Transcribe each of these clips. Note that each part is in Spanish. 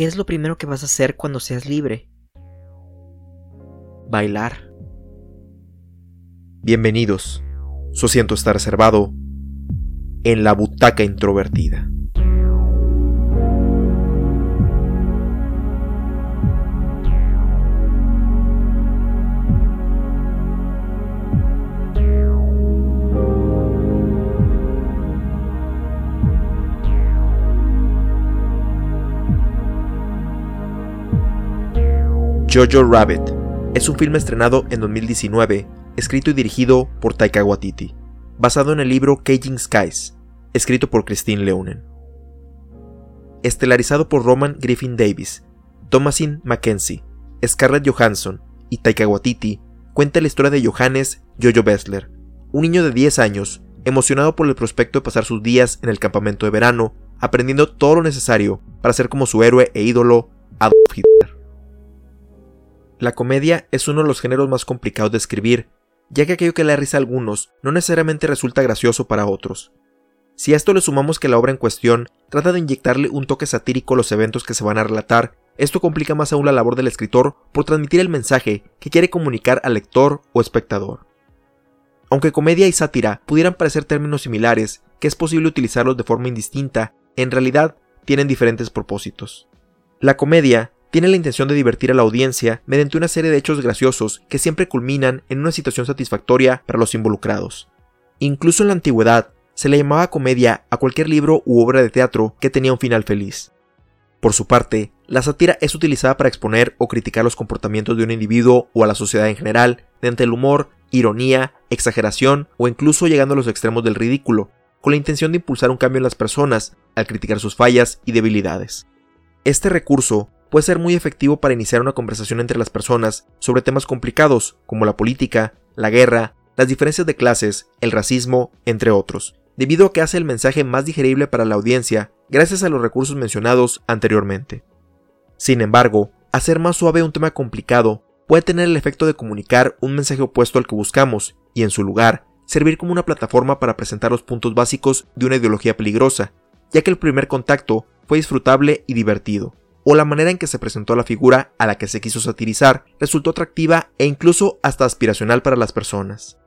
¿qué es lo primero que vas a hacer cuando seas libre? Bailar. Bienvenidos. Su asiento está reservado en la butaca introvertida. Jojo Rabbit es un filme estrenado en 2019, escrito y dirigido por Taika Waititi, basado en el libro Caging Skies, escrito por Christine Leonen. Estelarizado por Roman Griffin Davis, Thomasin Mackenzie, Scarlett Johansson y Taika Waititi, cuenta la historia de Johannes Jojo Bessler, un niño de 10 años, emocionado por el prospecto de pasar sus días en el campamento de verano, aprendiendo todo lo necesario para ser como su héroe e ídolo, Adolf Hitler. La comedia es uno de los géneros más complicados de escribir, ya que aquello que le risa a algunos no necesariamente resulta gracioso para otros. Si a esto le sumamos que la obra en cuestión trata de inyectarle un toque satírico a los eventos que se van a relatar, esto complica más aún la labor del escritor por transmitir el mensaje que quiere comunicar al lector o espectador. Aunque comedia y sátira pudieran parecer términos similares, que es posible utilizarlos de forma indistinta, en realidad tienen diferentes propósitos. La comedia tiene la intención de divertir a la audiencia mediante una serie de hechos graciosos que siempre culminan en una situación satisfactoria para los involucrados. Incluso en la antigüedad, se le llamaba comedia a cualquier libro u obra de teatro que tenía un final feliz. Por su parte, la sátira es utilizada para exponer o criticar los comportamientos de un individuo o a la sociedad en general, mediante el humor, ironía, exageración o incluso llegando a los extremos del ridículo, con la intención de impulsar un cambio en las personas al criticar sus fallas y debilidades. Este recurso puede ser muy efectivo para iniciar una conversación entre las personas sobre temas complicados como la política, la guerra, las diferencias de clases, el racismo, entre otros, debido a que hace el mensaje más digerible para la audiencia gracias a los recursos mencionados anteriormente. Sin embargo, hacer más suave un tema complicado puede tener el efecto de comunicar un mensaje opuesto al que buscamos y en su lugar servir como una plataforma para presentar los puntos básicos de una ideología peligrosa, ya que el primer contacto fue disfrutable y divertido, o la manera en que se presentó la figura a la que se quiso satirizar resultó atractiva e incluso hasta aspiracional para las personas.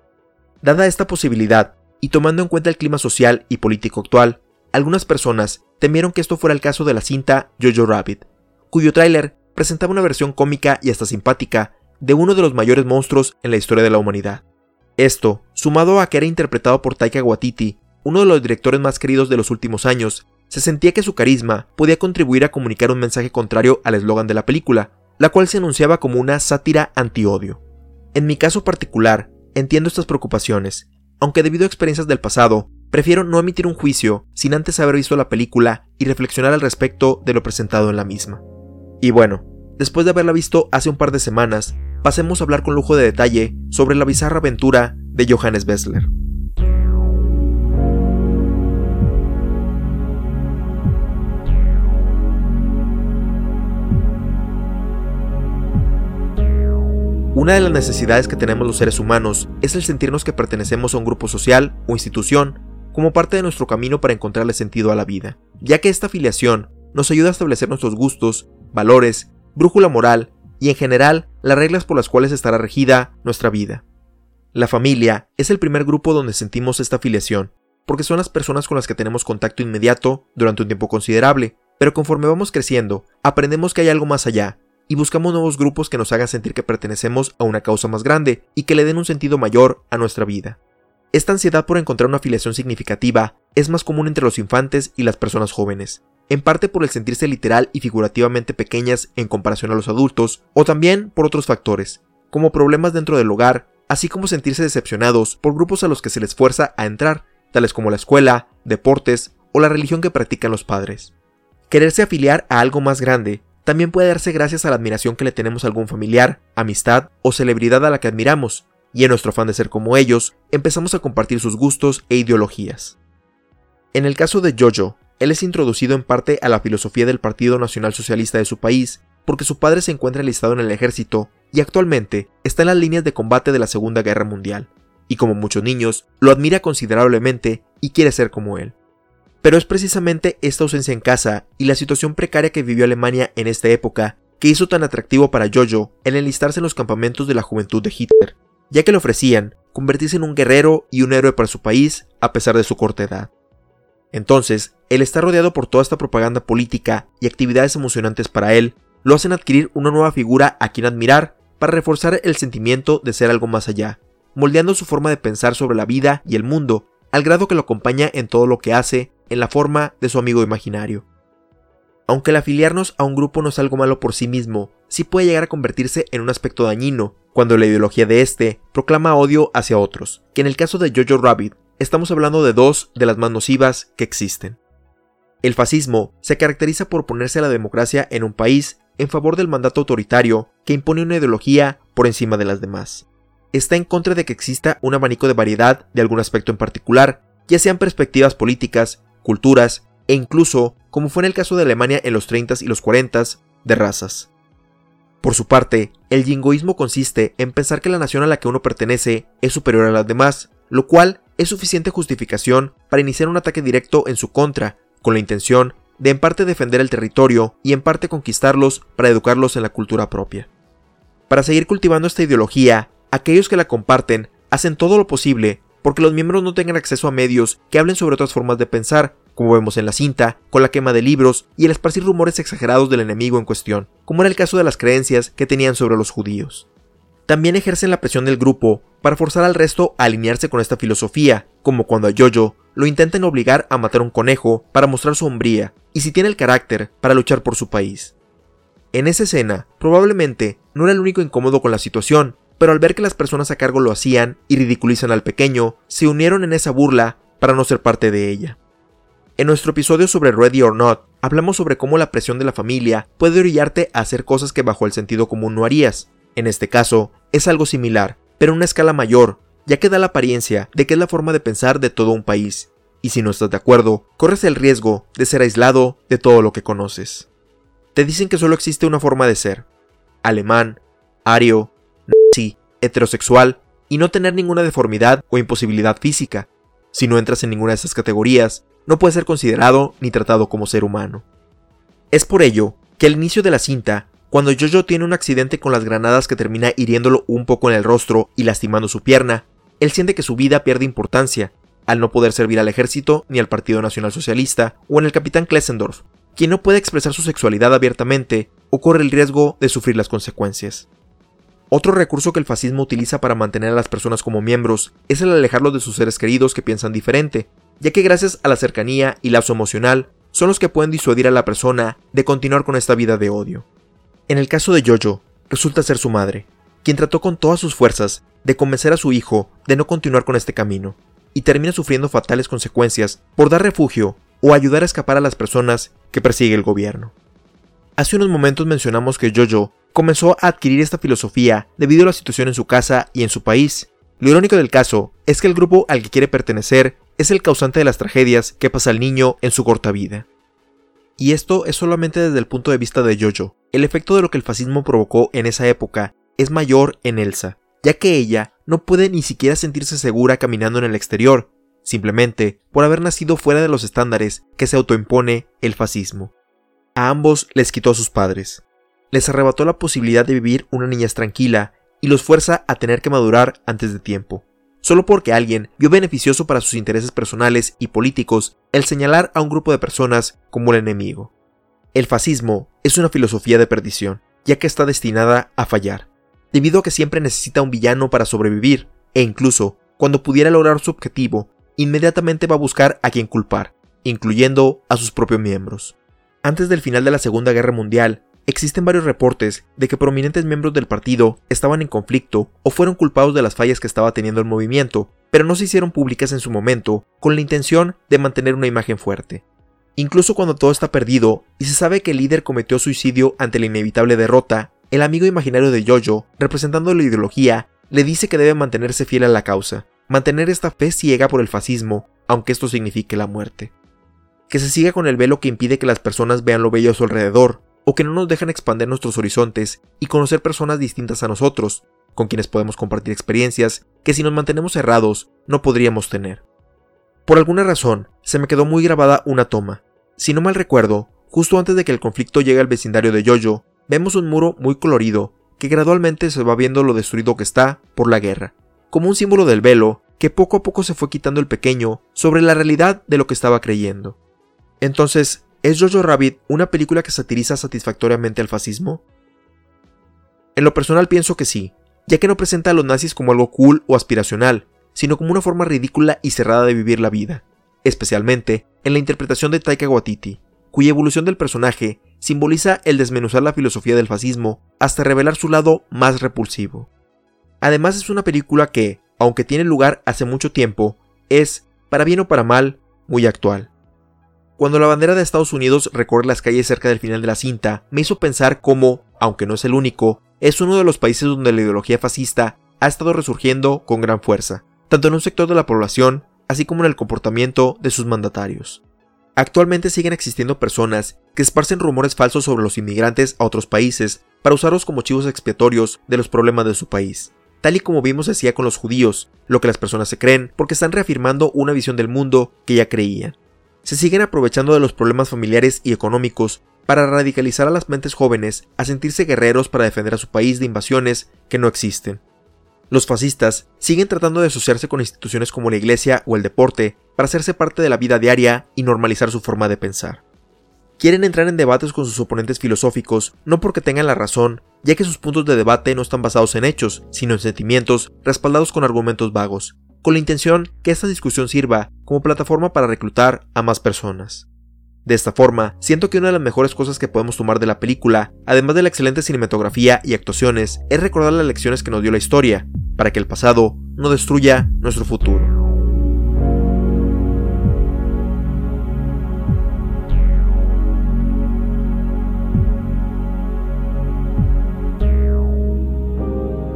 Dada esta posibilidad, y tomando en cuenta el clima social y político actual, algunas personas temieron que esto fuera el caso de la cinta Jojo Rabbit, cuyo tráiler presentaba una versión cómica y hasta simpática de uno de los mayores monstruos en la historia de la humanidad. Esto, sumado a que era interpretado por Taika Waititi, uno de los directores más queridos de los últimos años, se sentía que su carisma podía contribuir a comunicar un mensaje contrario al eslogan de la película, la cual se anunciaba como una sátira anti-odio. En mi caso particular, entiendo estas preocupaciones, aunque debido a experiencias del pasado, prefiero no emitir un juicio sin antes haber visto la película y reflexionar al respecto de lo presentado en la misma. Y bueno, después de haberla visto hace un par de semanas, pasemos a hablar con lujo de detalle sobre la bizarra aventura de Johannes Bessler. Una de las necesidades que tenemos los seres humanos es el sentirnos que pertenecemos a un grupo social o institución como parte de nuestro camino para encontrarle sentido a la vida, ya que esta afiliación nos ayuda a establecer nuestros gustos, valores, brújula moral y en general las reglas por las cuales estará regida nuestra vida. La familia es el primer grupo donde sentimos esta afiliación, porque son las personas con las que tenemos contacto inmediato durante un tiempo considerable, pero conforme vamos creciendo, aprendemos que hay algo más allá, y buscamos nuevos grupos que nos hagan sentir que pertenecemos a una causa más grande y que le den un sentido mayor a nuestra vida. Esta ansiedad por encontrar una afiliación significativa es más común entre los infantes y las personas jóvenes, en parte por el sentirse literal y figurativamente pequeñas en comparación a los adultos, o también por otros factores, como problemas dentro del hogar, así como sentirse decepcionados por grupos a los que se les fuerza a entrar, tales como la escuela, deportes o la religión que practican los padres. Quererse afiliar a algo más grande también puede darse gracias a la admiración que le tenemos a algún familiar, amistad o celebridad a la que admiramos, y en nuestro afán de ser como ellos, empezamos a compartir sus gustos e ideologías. En el caso de Jojo, él es introducido en parte a la filosofía del Partido Nacional Socialista de su país, porque su padre se encuentra enlistado en el ejército y actualmente está en las líneas de combate de la Segunda Guerra Mundial, y como muchos niños, lo admira considerablemente y quiere ser como él. Pero es precisamente esta ausencia en casa y la situación precaria que vivió Alemania en esta época que hizo tan atractivo para Jojo el enlistarse en los campamentos de la juventud de Hitler, ya que le ofrecían convertirse en un guerrero y un héroe para su país a pesar de su corta edad. Entonces, el estar rodeado por toda esta propaganda política y actividades emocionantes para él lo hacen adquirir una nueva figura a quien admirar para reforzar el sentimiento de ser algo más allá, moldeando su forma de pensar sobre la vida y el mundo, al grado que lo acompaña en todo lo que hace, en la forma de su amigo imaginario. Aunque el afiliarnos a un grupo no es algo malo por sí mismo, sí puede llegar a convertirse en un aspecto dañino, cuando la ideología de este proclama odio hacia otros, que en el caso de Jojo Rabbit estamos hablando de dos de las más nocivas que existen. El fascismo se caracteriza por ponerse a la democracia en un país en favor del mandato autoritario que impone una ideología por encima de las demás. Está en contra de que exista un abanico de variedad de algún aspecto en particular, ya sean perspectivas políticas, culturas e incluso, como fue en el caso de Alemania en los 30s y los 40s, de razas. Por su parte, el jingoísmo consiste en pensar que la nación a la que uno pertenece es superior a las demás, lo cual es suficiente justificación para iniciar un ataque directo en su contra, con la intención de en parte defender el territorio y en parte conquistarlos para educarlos en la cultura propia. Para seguir cultivando esta ideología, aquellos que la comparten hacen todo lo posible porque los miembros no tengan acceso a medios que hablen sobre otras formas de pensar, como vemos en la cinta, con la quema de libros y el esparcir rumores exagerados del enemigo en cuestión, como era el caso de las creencias que tenían sobre los judíos. También ejercen la presión del grupo para forzar al resto a alinearse con esta filosofía, como cuando a Jojo lo intentan obligar a matar un conejo para mostrar su hombría, y si tiene el carácter para luchar por su país. En esa escena, probablemente no era el único incómodo con la situación, pero al ver que las personas a cargo lo hacían y ridiculizan al pequeño, se unieron en esa burla para no ser parte de ella. En nuestro episodio sobre Ready or Not, hablamos sobre cómo la presión de la familia puede orillarte a hacer cosas que bajo el sentido común no harías. En este caso, es algo similar, pero en una escala mayor, ya que da la apariencia de que es la forma de pensar de todo un país, y si no estás de acuerdo, corres el riesgo de ser aislado de todo lo que conoces. Te dicen que solo existe una forma de ser, alemán, ario, nazi, heterosexual, y no tener ninguna deformidad o imposibilidad física. Si no entras en ninguna de esas categorías, no puede ser considerado ni tratado como ser humano. Es por ello que al inicio de la cinta, cuando Jojo tiene un accidente con las granadas que termina hiriéndolo un poco en el rostro y lastimando su pierna, él siente que su vida pierde importancia, al no poder servir al ejército ni al Partido Nacional Socialista o en el capitán Klesendorf, quien no puede expresar su sexualidad abiertamente o corre el riesgo de sufrir las consecuencias. Otro recurso que el fascismo utiliza para mantener a las personas como miembros es el alejarlos de sus seres queridos que piensan diferente, ya que gracias a la cercanía y lazo emocional son los que pueden disuadir a la persona de continuar con esta vida de odio. En el caso de Jojo, resulta ser su madre, quien trató con todas sus fuerzas de convencer a su hijo de no continuar con este camino, y termina sufriendo fatales consecuencias por dar refugio o ayudar a escapar a las personas que persigue el gobierno. Hace unos momentos mencionamos que Jojo comenzó a adquirir esta filosofía debido a la situación en su casa y en su país. Lo irónico del caso es que el grupo al que quiere pertenecer es el causante de las tragedias que pasa el niño en su corta vida. Y esto es solamente desde el punto de vista de Jojo. El efecto de lo que el fascismo provocó en esa época es mayor en Elsa, ya que ella no puede ni siquiera sentirse segura caminando en el exterior, simplemente por haber nacido fuera de los estándares que se autoimpone el fascismo. A ambos les quitó a sus padres, les arrebató la posibilidad de vivir una niñez tranquila y los fuerza a tener que madurar antes de tiempo solo porque alguien vio beneficioso para sus intereses personales y políticos el señalar a un grupo de personas como el enemigo. El fascismo es una filosofía de perdición, ya que está destinada a fallar, debido a que siempre necesita un villano para sobrevivir, e incluso, cuando pudiera lograr su objetivo, inmediatamente va a buscar a quien culpar, incluyendo a sus propios miembros. Antes del final de la Segunda Guerra Mundial, Existen varios reportes de que prominentes miembros del partido estaban en conflicto o fueron culpados de las fallas que estaba teniendo el movimiento, pero no se hicieron públicas en su momento con la intención de mantener una imagen fuerte. Incluso cuando todo está perdido y se sabe que el líder cometió suicidio ante la inevitable derrota, el amigo imaginario de Jojo, representando la ideología, le dice que debe mantenerse fiel a la causa, mantener esta fe ciega por el fascismo, aunque esto signifique la muerte. Que se siga con el velo que impide que las personas vean lo bello a su alrededor, o que no nos dejan expandir nuestros horizontes y conocer personas distintas a nosotros, con quienes podemos compartir experiencias que si nos mantenemos cerrados no podríamos tener. Por alguna razón, se me quedó muy grabada una toma. Si no mal recuerdo, justo antes de que el conflicto llegue al vecindario de Yoyo, vemos un muro muy colorido que gradualmente se va viendo lo destruido que está por la guerra, como un símbolo del velo que poco a poco se fue quitando el pequeño sobre la realidad de lo que estaba creyendo. Entonces, ¿es Jojo Rabbit una película que satiriza satisfactoriamente al fascismo? En lo personal pienso que sí, ya que no presenta a los nazis como algo cool o aspiracional, sino como una forma ridícula y cerrada de vivir la vida, especialmente en la interpretación de Taika Waititi, cuya evolución del personaje simboliza el desmenuzar la filosofía del fascismo hasta revelar su lado más repulsivo. Además es una película que, aunque tiene lugar hace mucho tiempo, es, para bien o para mal, muy actual. Cuando la bandera de Estados Unidos recorre las calles cerca del final de la cinta, me hizo pensar cómo, aunque no es el único, es uno de los países donde la ideología fascista ha estado resurgiendo con gran fuerza, tanto en un sector de la población, así como en el comportamiento de sus mandatarios. Actualmente siguen existiendo personas que esparcen rumores falsos sobre los inmigrantes a otros países para usarlos como chivos expiatorios de los problemas de su país, tal y como vimos decía con los judíos, lo que las personas se creen porque están reafirmando una visión del mundo que ya creían. Se siguen aprovechando de los problemas familiares y económicos para radicalizar a las mentes jóvenes a sentirse guerreros para defender a su país de invasiones que no existen. Los fascistas siguen tratando de asociarse con instituciones como la iglesia o el deporte para hacerse parte de la vida diaria y normalizar su forma de pensar. Quieren entrar en debates con sus oponentes filosóficos no porque tengan la razón, ya que sus puntos de debate no están basados en hechos, sino en sentimientos respaldados con argumentos vagos, con la intención que esta discusión sirva como plataforma para reclutar a más personas. De esta forma, siento que una de las mejores cosas que podemos tomar de la película, además de la excelente cinematografía y actuaciones, es recordar las lecciones que nos dio la historia, para que el pasado no destruya nuestro futuro.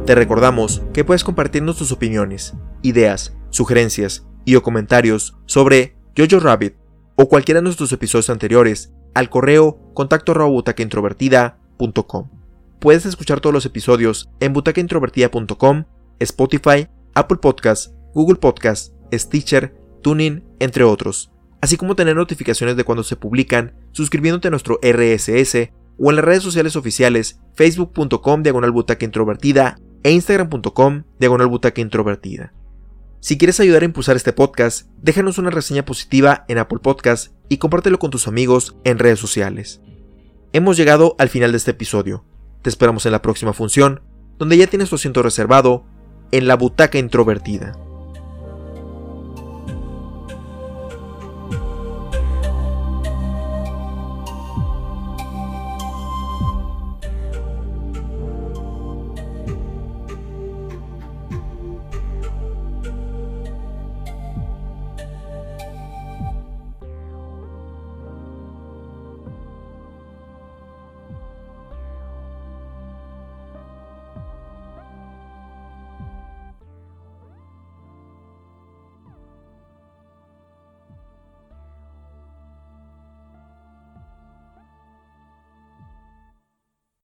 Te recordamos que puedes compartirnos tus opiniones, ideas, sugerencias y o comentarios sobre Jojo Rabbit o cualquiera de nuestros episodios anteriores al correo contacto Puedes escuchar todos los episodios en butacaintrovertida.com, Spotify, Apple Podcasts, Google Podcasts, Stitcher, Tuning, entre otros, así como tener notificaciones de cuando se publican suscribiéndote a nuestro RSS o en las redes sociales oficiales facebook.com diagonal introvertida e instagram.com diagonal introvertida. Si quieres ayudar a impulsar este podcast, déjanos una reseña positiva en Apple Podcast y compártelo con tus amigos en redes sociales. Hemos llegado al final de este episodio. Te esperamos en la próxima función, donde ya tienes tu asiento reservado en la butaca introvertida.